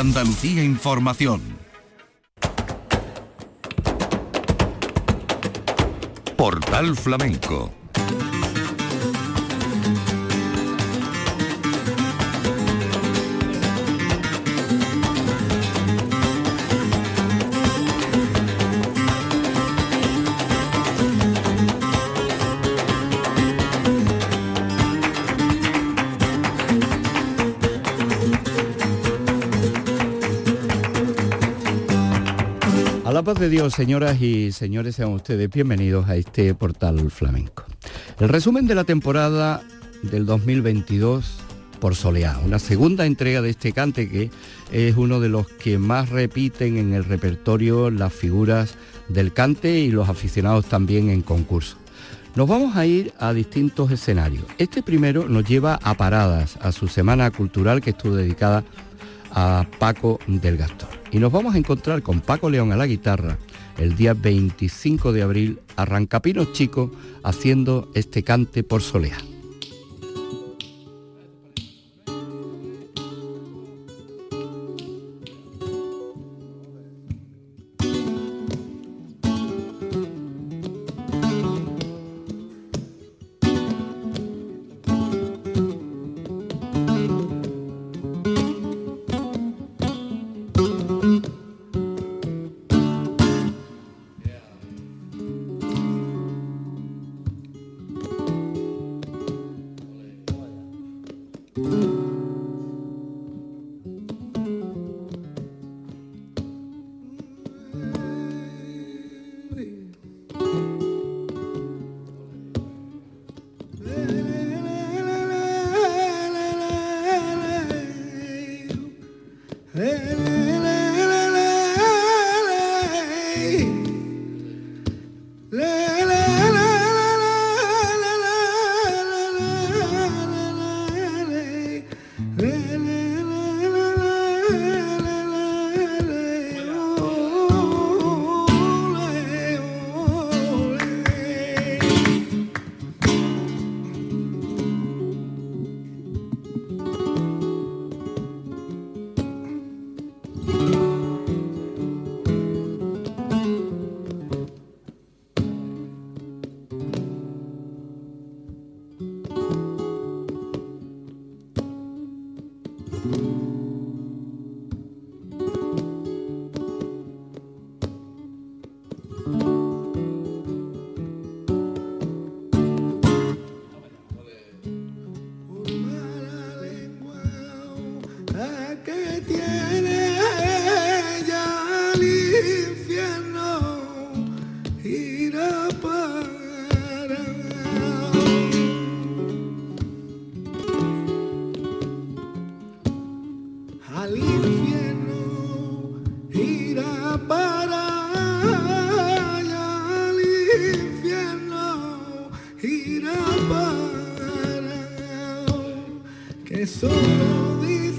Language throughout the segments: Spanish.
Andalucía Información. Portal Flamenco la paz de Dios, señoras y señores, sean ustedes bienvenidos a este portal flamenco. El resumen de la temporada del 2022 por Soleá, una segunda entrega de este cante que es uno de los que más repiten en el repertorio las figuras del cante y los aficionados también en concurso. Nos vamos a ir a distintos escenarios. Este primero nos lleva a Paradas, a su semana cultural que estuvo dedicada Paco del Gastor y nos vamos a encontrar con Paco León a la guitarra el día 25 de abril, Arrancapinos Chico, haciendo este cante por Soleá. Slowly.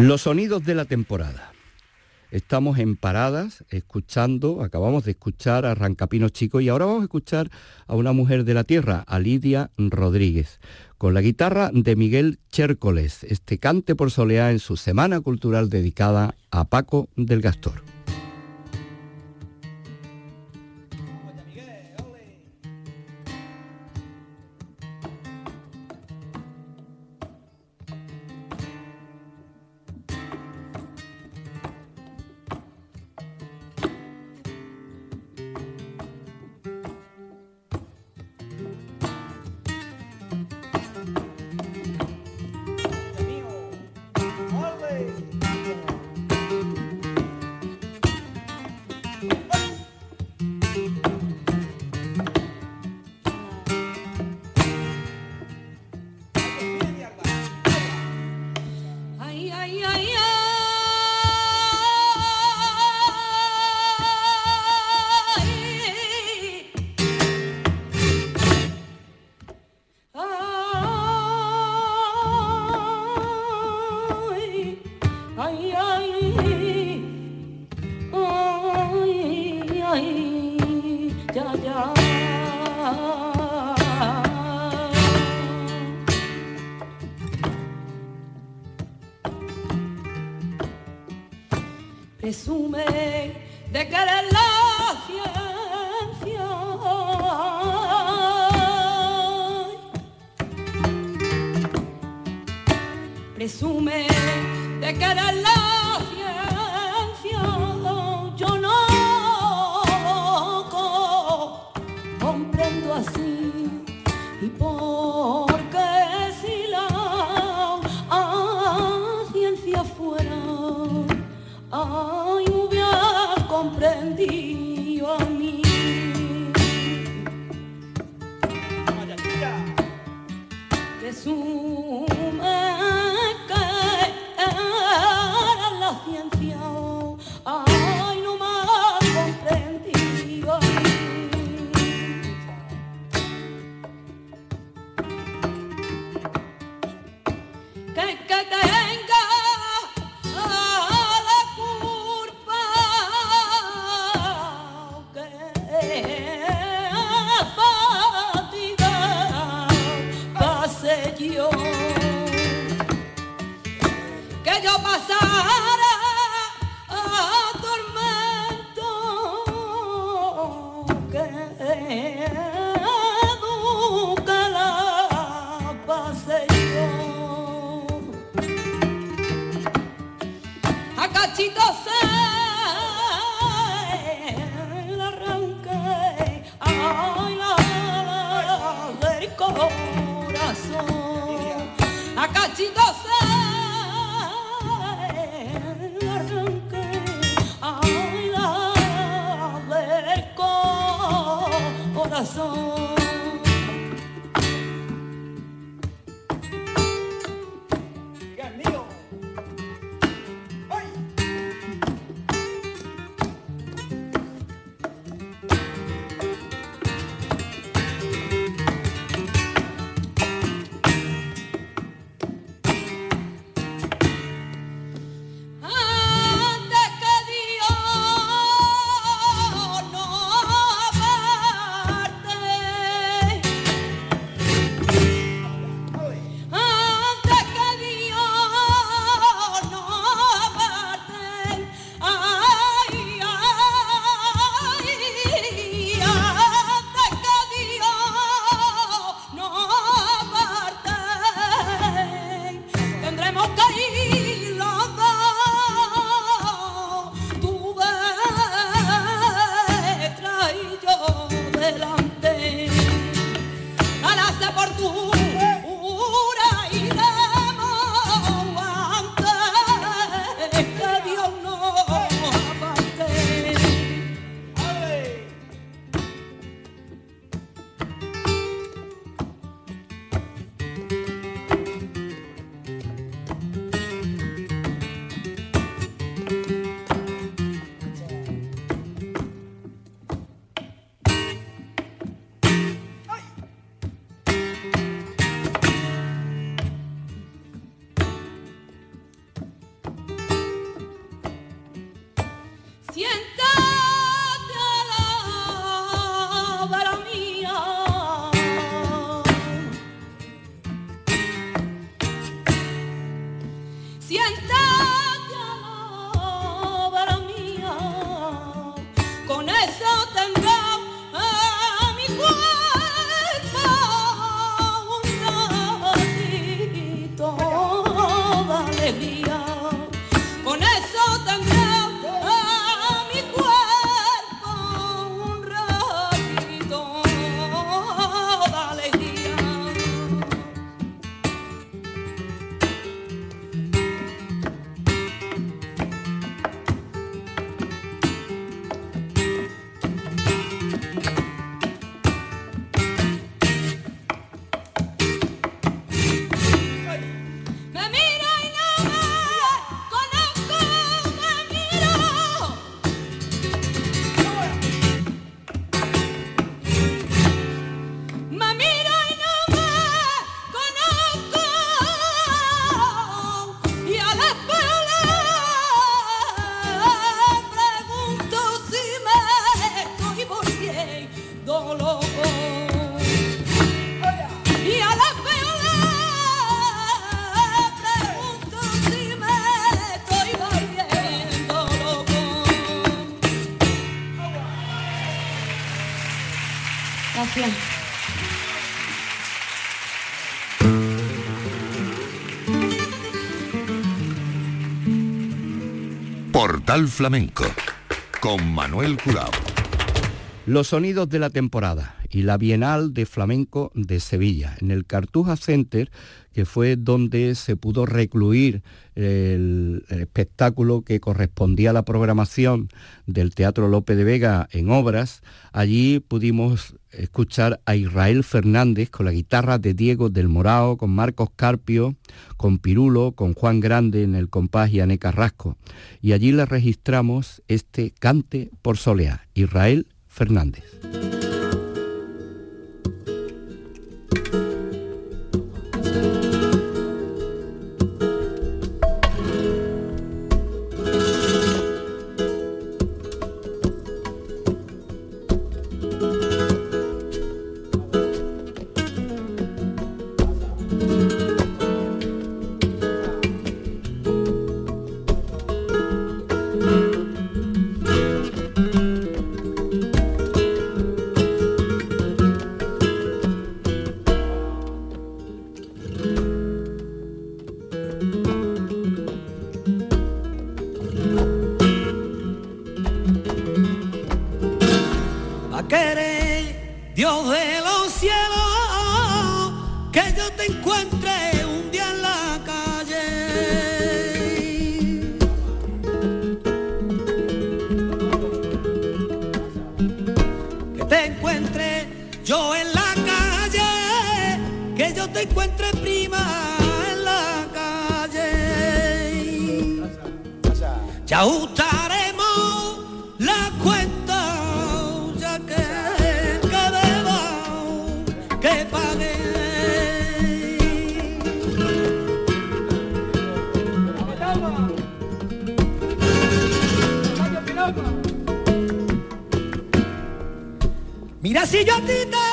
Los sonidos de la temporada. Estamos en paradas escuchando, acabamos de escuchar a Rancapinos Chico y ahora vamos a escuchar a una mujer de la tierra, a Lidia Rodríguez, con la guitarra de Miguel Chércoles, este cante por soleá en su semana cultural dedicada a Paco del Gastor. presume de que la ciencia. Presume te queda la a cachitos la arranqué, ay, la, la, del corazón, a cachitos Portal Flamenco con Manuel Curao. Los sonidos de la temporada y la Bienal de Flamenco de Sevilla. En el Cartuja Center, que fue donde se pudo recluir el, espectáculo que correspondía a la programación del Teatro López de Vega en obras, allí pudimos escuchar a Israel Fernández con la guitarra de Diego del Morao, con Marcos Carpio, con Pirulo, con Juan Grande en el compás y Ane Carrasco. Y allí le registramos este Cante por Soleá, Israel Fernández. te encuentre un día en la calle. Que te encuentre yo en la calle, que yo te encuentre prima en la calle. Chau, chau. Mira si yo a ti te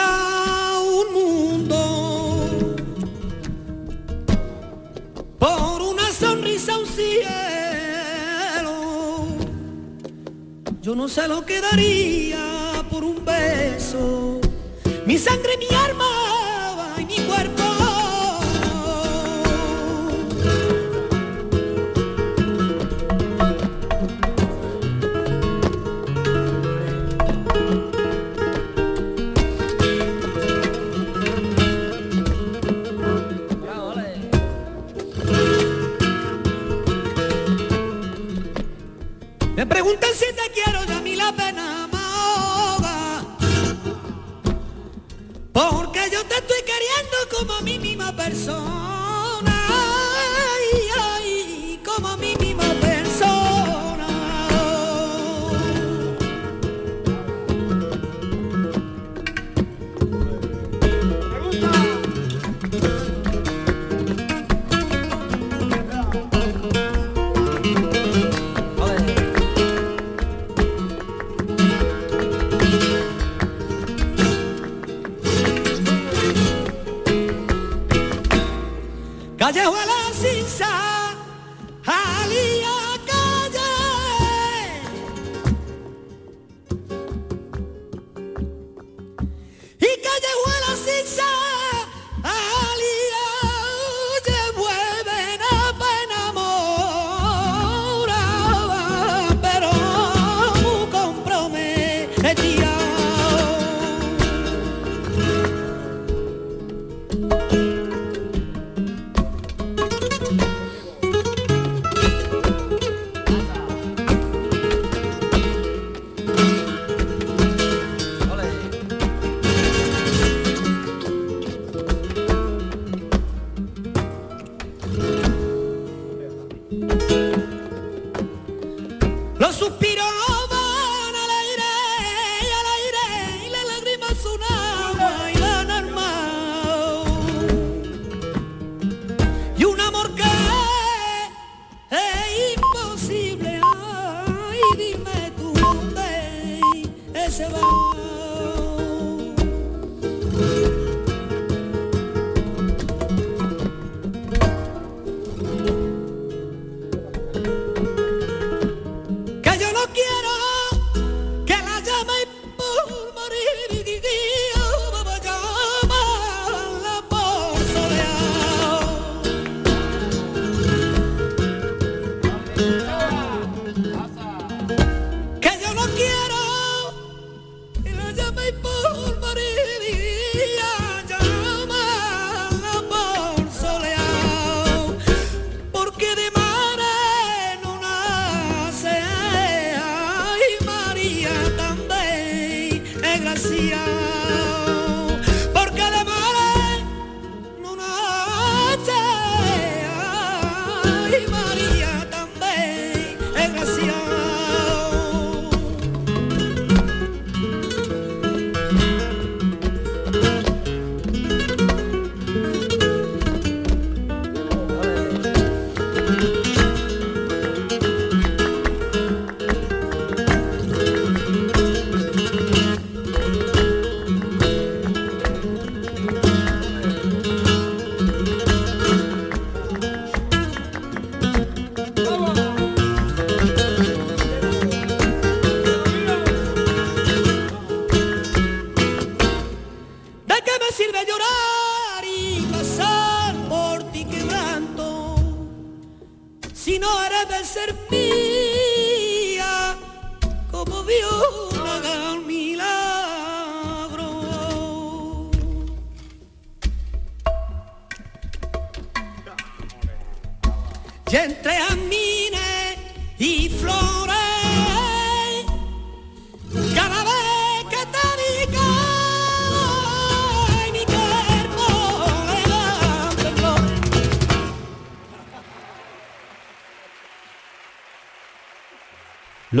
un mundo por una sonrisa un cielo. Yo no sé lo que daría Yeah.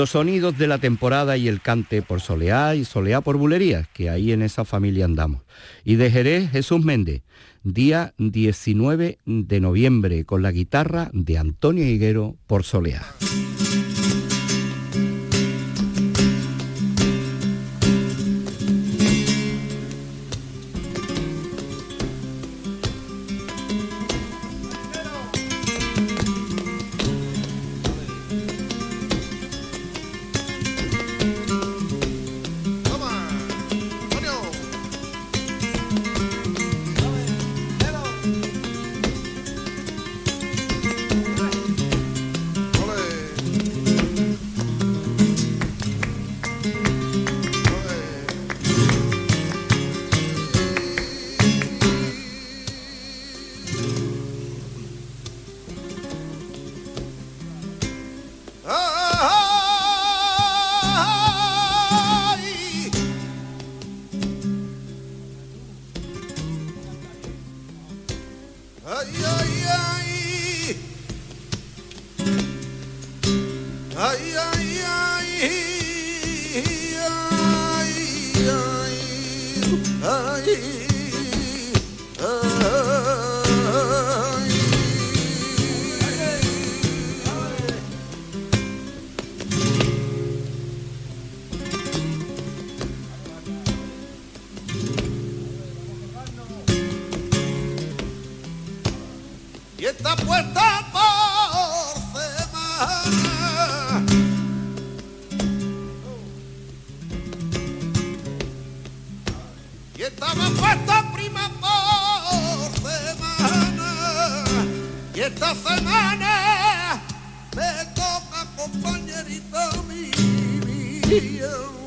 Los sonidos de la temporada y el cante por Soleá y Soleá por Bulerías, que ahí en esa familia andamos. Y de Jerez, Jesús Méndez, día 19 de noviembre, con la guitarra de Antonio Higuero por Soleá. see you.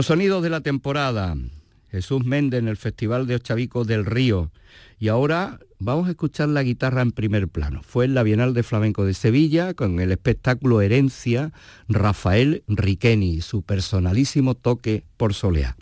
Los sonidos de la temporada. Jesús Méndez en el Festival de Ochavico del Río. Y ahora vamos a escuchar la guitarra en primer plano. Fue en la Bienal de Flamenco de Sevilla con el espectáculo Herencia Rafael Riqueni, su personalísimo toque por soleá.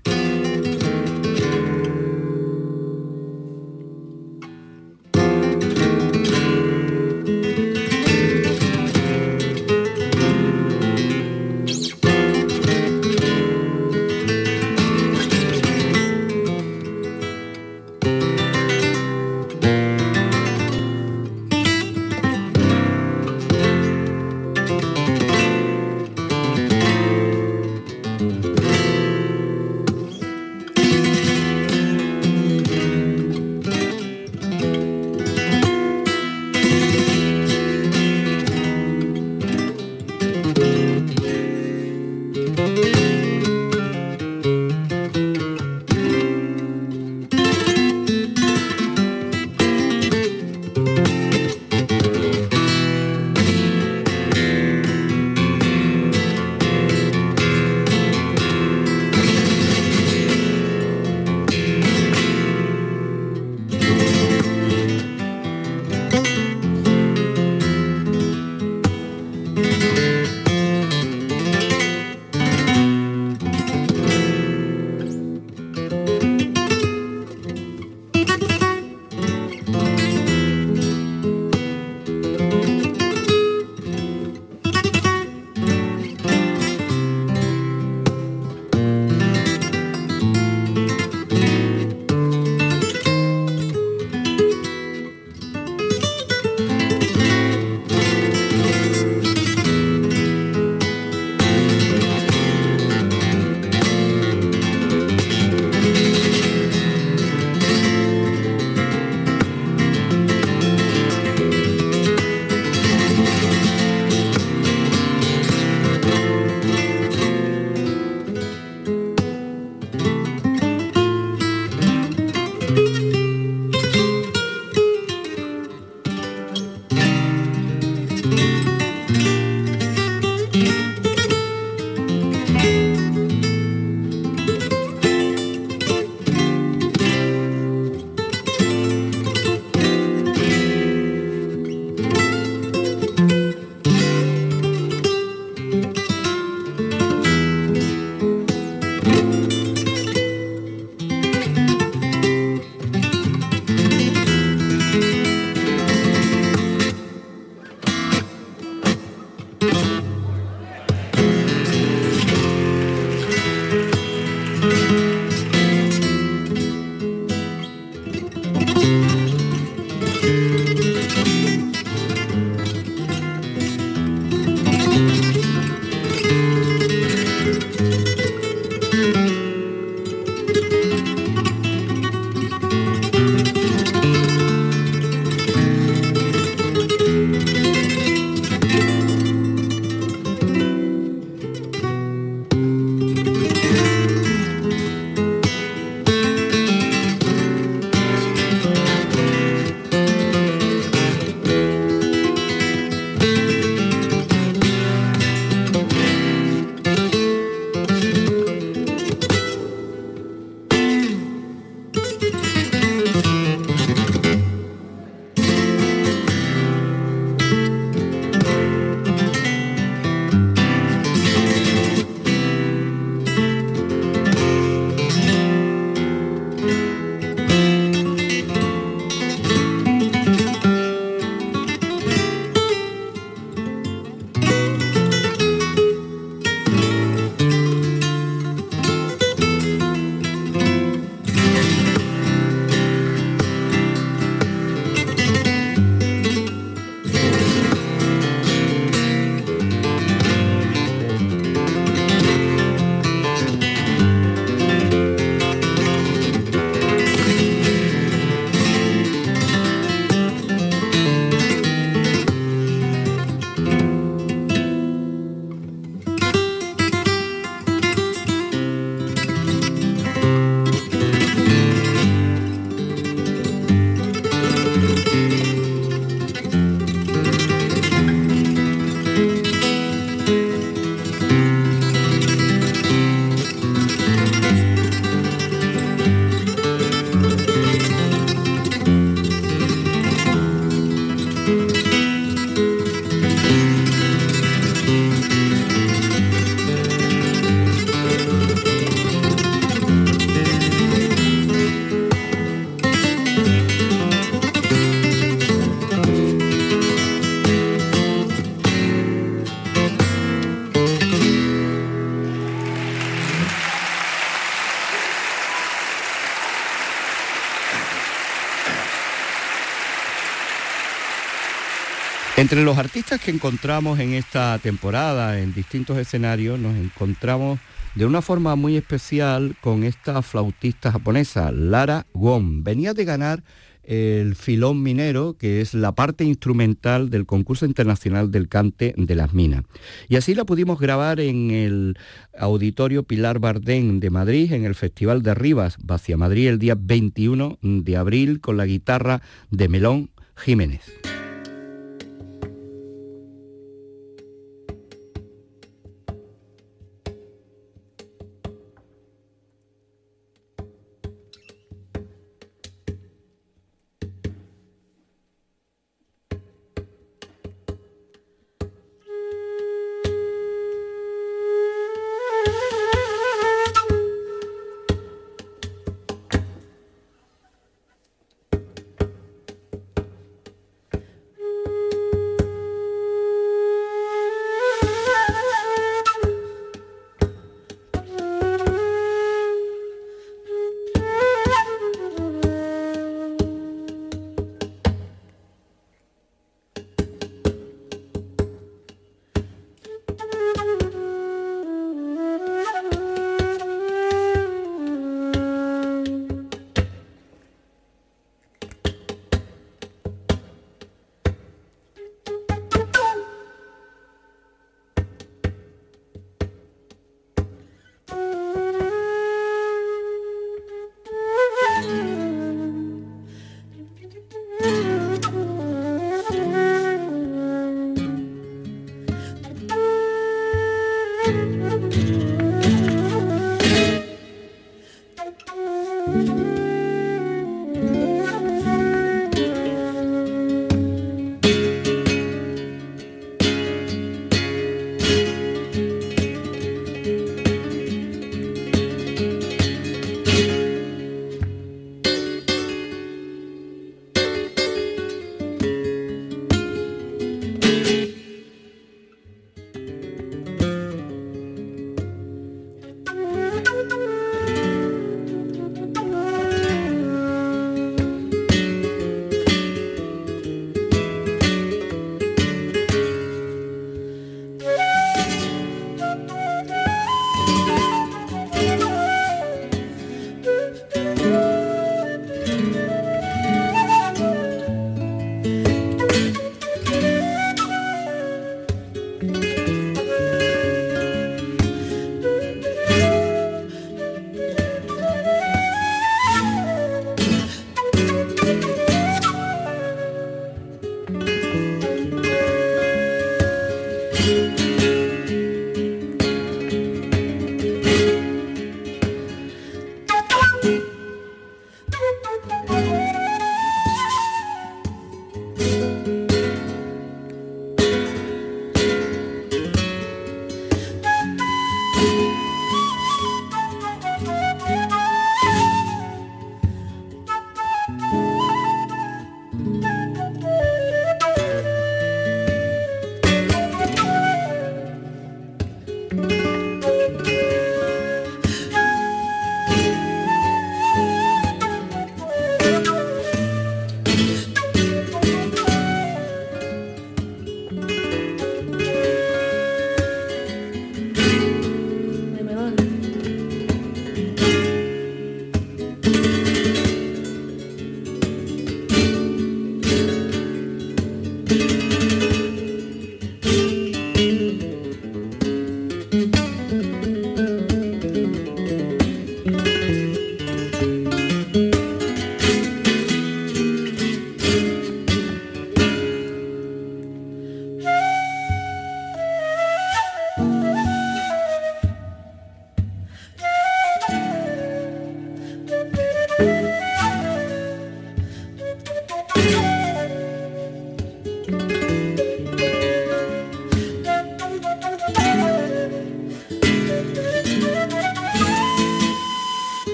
Entre los artistas que encontramos en esta temporada en distintos escenarios, nos encontramos de una forma muy especial con esta flautista japonesa, Lara Wong. Venía de ganar el filón minero, que es la parte instrumental del concurso internacional del cante de las minas. Y así la pudimos grabar en el Auditorio Pilar Bardén de Madrid, en el Festival de Rivas, hacia Madrid, el día 21 de abril, con la guitarra de Melón Jiménez.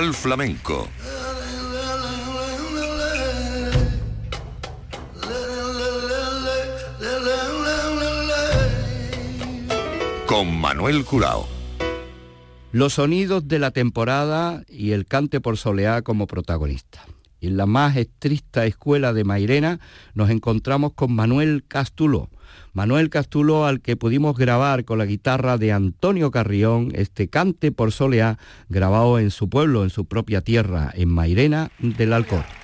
Portal Flamenco con Manuel Curao. Los sonidos de la temporada y el cante por soleá como protagonista. En la más estricta escuela de Mairena nos encontramos con Manuel Castulo. Manuel Castulo al que pudimos grabar con la guitarra de Antonio Carrión este cante por soleá grabado en su pueblo, en su propia tierra, en Mairena del Alcor.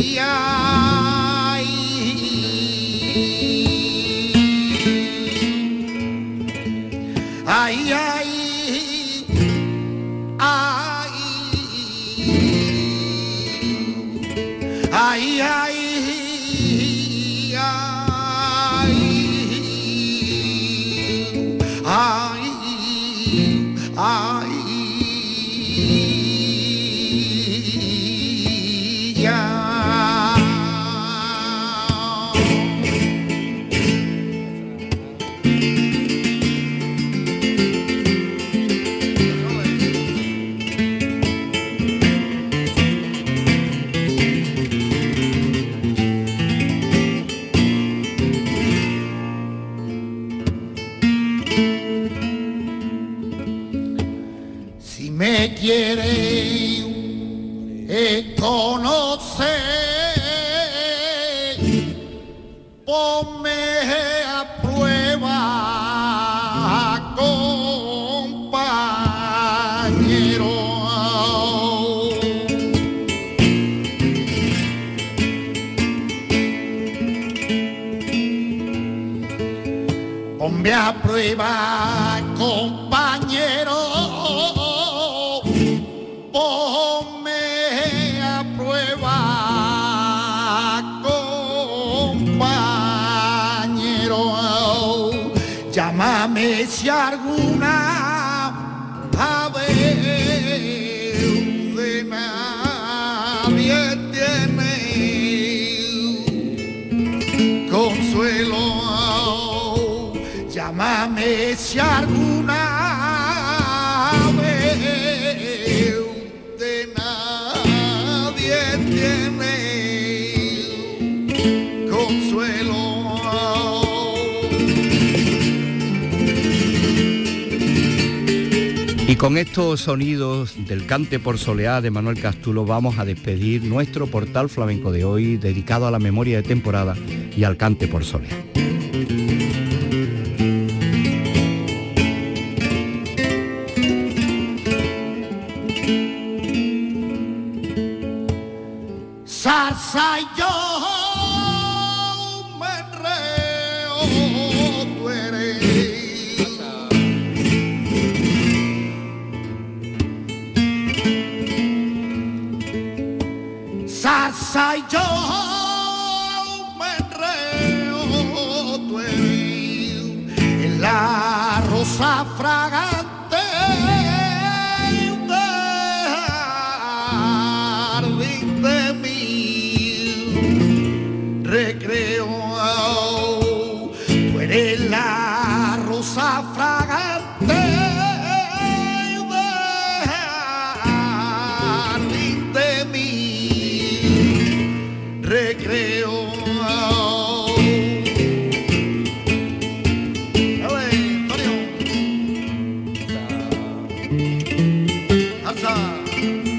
Ay, consuelo. Llámame si con estos sonidos del cante por soleá de Manuel Castulo vamos a despedir nuestro portal flamenco de hoy dedicado a la memoria de temporada y al cante por soleá. Thank you.